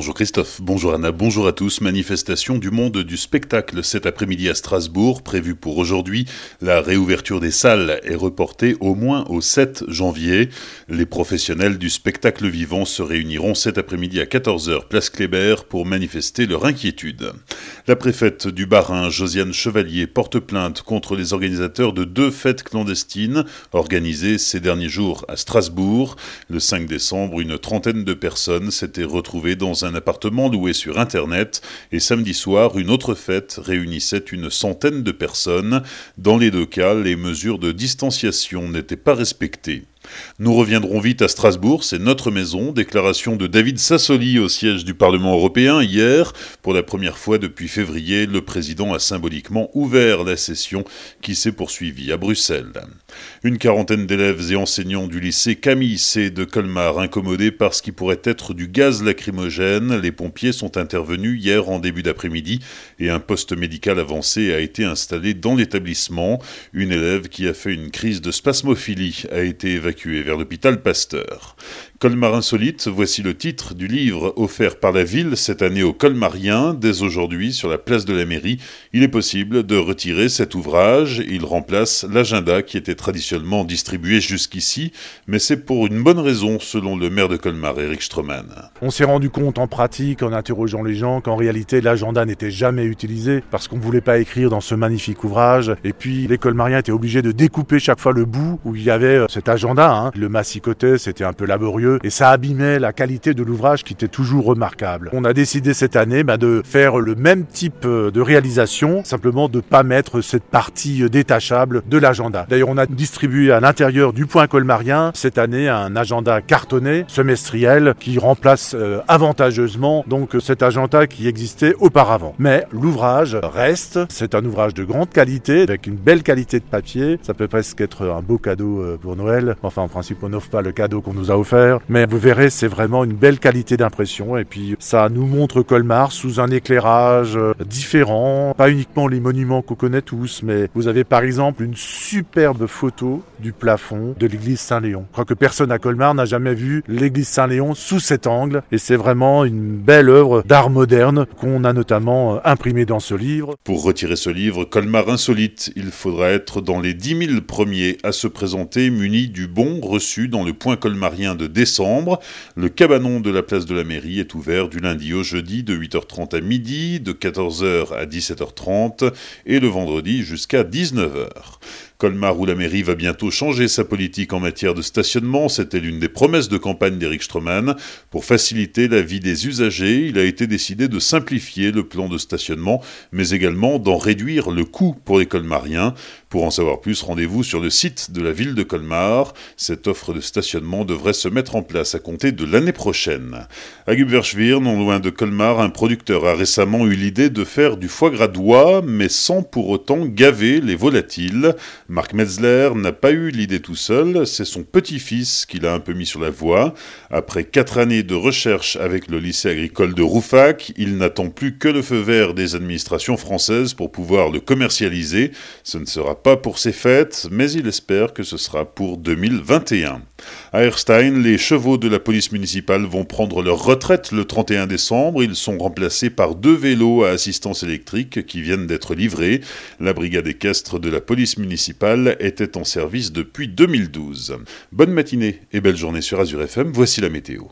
Bonjour Christophe, bonjour Anna, bonjour à tous. Manifestation du monde du spectacle cet après-midi à Strasbourg, prévue pour aujourd'hui. La réouverture des salles est reportée au moins au 7 janvier. Les professionnels du spectacle vivant se réuniront cet après-midi à 14h place Kléber pour manifester leur inquiétude. La préfète du Bas-Rhin, Josiane Chevalier, porte plainte contre les organisateurs de deux fêtes clandestines organisées ces derniers jours à Strasbourg. Le 5 décembre, une trentaine de personnes s'étaient retrouvées dans un appartement loué sur Internet et samedi soir, une autre fête réunissait une centaine de personnes. Dans les deux cas, les mesures de distanciation n'étaient pas respectées. Nous reviendrons vite à Strasbourg, c'est notre maison. Déclaration de David Sassoli au siège du Parlement européen hier. Pour la première fois depuis février, le président a symboliquement ouvert la session qui s'est poursuivie à Bruxelles. Une quarantaine d'élèves et enseignants du lycée Camille C de Colmar incommodés par ce qui pourrait être du gaz lacrymogène. Les pompiers sont intervenus hier en début d'après-midi et un poste médical avancé a été installé dans l'établissement. Une élève qui a fait une crise de spasmophilie a été évacuée vers l'hôpital Pasteur. Colmar insolite, voici le titre du livre offert par la ville cette année aux Colmariens. Dès aujourd'hui, sur la place de la mairie, il est possible de retirer cet ouvrage. Il remplace l'agenda qui était traditionnellement distribué jusqu'ici, mais c'est pour une bonne raison, selon le maire de Colmar, Eric Stroman. On s'est rendu compte en pratique, en interrogeant les gens, qu'en réalité, l'agenda n'était jamais utilisé parce qu'on ne voulait pas écrire dans ce magnifique ouvrage. Et puis, les Colmariens étaient obligés de découper chaque fois le bout où il y avait euh, cet agenda. Hein. Le massicotait, c'était un peu laborieux et ça abîmait la qualité de l'ouvrage qui était toujours remarquable. On a décidé cette année bah, de faire le même type euh, de réalisation, simplement de pas mettre cette partie euh, détachable de l'agenda. D'ailleurs, on a distribué à l'intérieur du point colmarien cette année un agenda cartonné semestriel qui remplace euh, avantageusement donc cet agenda qui existait auparavant. Mais l'ouvrage reste, c'est un ouvrage de grande qualité avec une belle qualité de papier. Ça peut presque être un beau cadeau pour Noël. Enfin, en principe, on n'offre pas le cadeau qu'on nous a offert, mais vous verrez, c'est vraiment une belle qualité d'impression. Et puis, ça nous montre Colmar sous un éclairage euh, différent. Pas uniquement les monuments qu'on connaît tous, mais vous avez par exemple une superbe photo du plafond de l'église Saint-Léon. Je crois que personne à Colmar n'a jamais vu l'église Saint-Léon sous cet angle. Et c'est vraiment une belle œuvre d'art moderne qu'on a notamment euh, imprimée dans ce livre. Pour retirer ce livre, Colmar insolite, il faudra être dans les 10 000 premiers à se présenter muni du bon reçu dans le point colmarien de décembre le cabanon de la place de la mairie est ouvert du lundi au jeudi de 8h30 à midi, de 14h à 17h30 et le vendredi jusqu'à 19h. Colmar ou la mairie va bientôt changer sa politique en matière de stationnement, c'était l'une des promesses de campagne d'Eric Stroman. Pour faciliter la vie des usagers, il a été décidé de simplifier le plan de stationnement, mais également d'en réduire le coût pour les colmariens. Pour en savoir plus, rendez-vous sur le site de la ville de Colmar. Cette offre de stationnement devrait se mettre en place à compter de l'année prochaine. À Gubverschwir, non loin de Colmar, un producteur a récemment eu l'idée de faire du foie gras d'oie, mais sans pour autant gaver les volatiles. Marc Metzler n'a pas eu l'idée tout seul, c'est son petit-fils qui l'a un peu mis sur la voie. Après quatre années de recherche avec le lycée agricole de Roufac, il n'attend plus que le feu vert des administrations françaises pour pouvoir le commercialiser. Ce ne sera pas pour ses fêtes, mais il espère que ce sera pour 2021. À Erstein, les chevaux de la police municipale vont prendre leur retraite le 31 décembre. Ils sont remplacés par deux vélos à assistance électrique qui viennent d'être livrés. La brigade équestre de la police municipale était en service depuis 2012. Bonne matinée et belle journée sur Azure FM, voici la météo.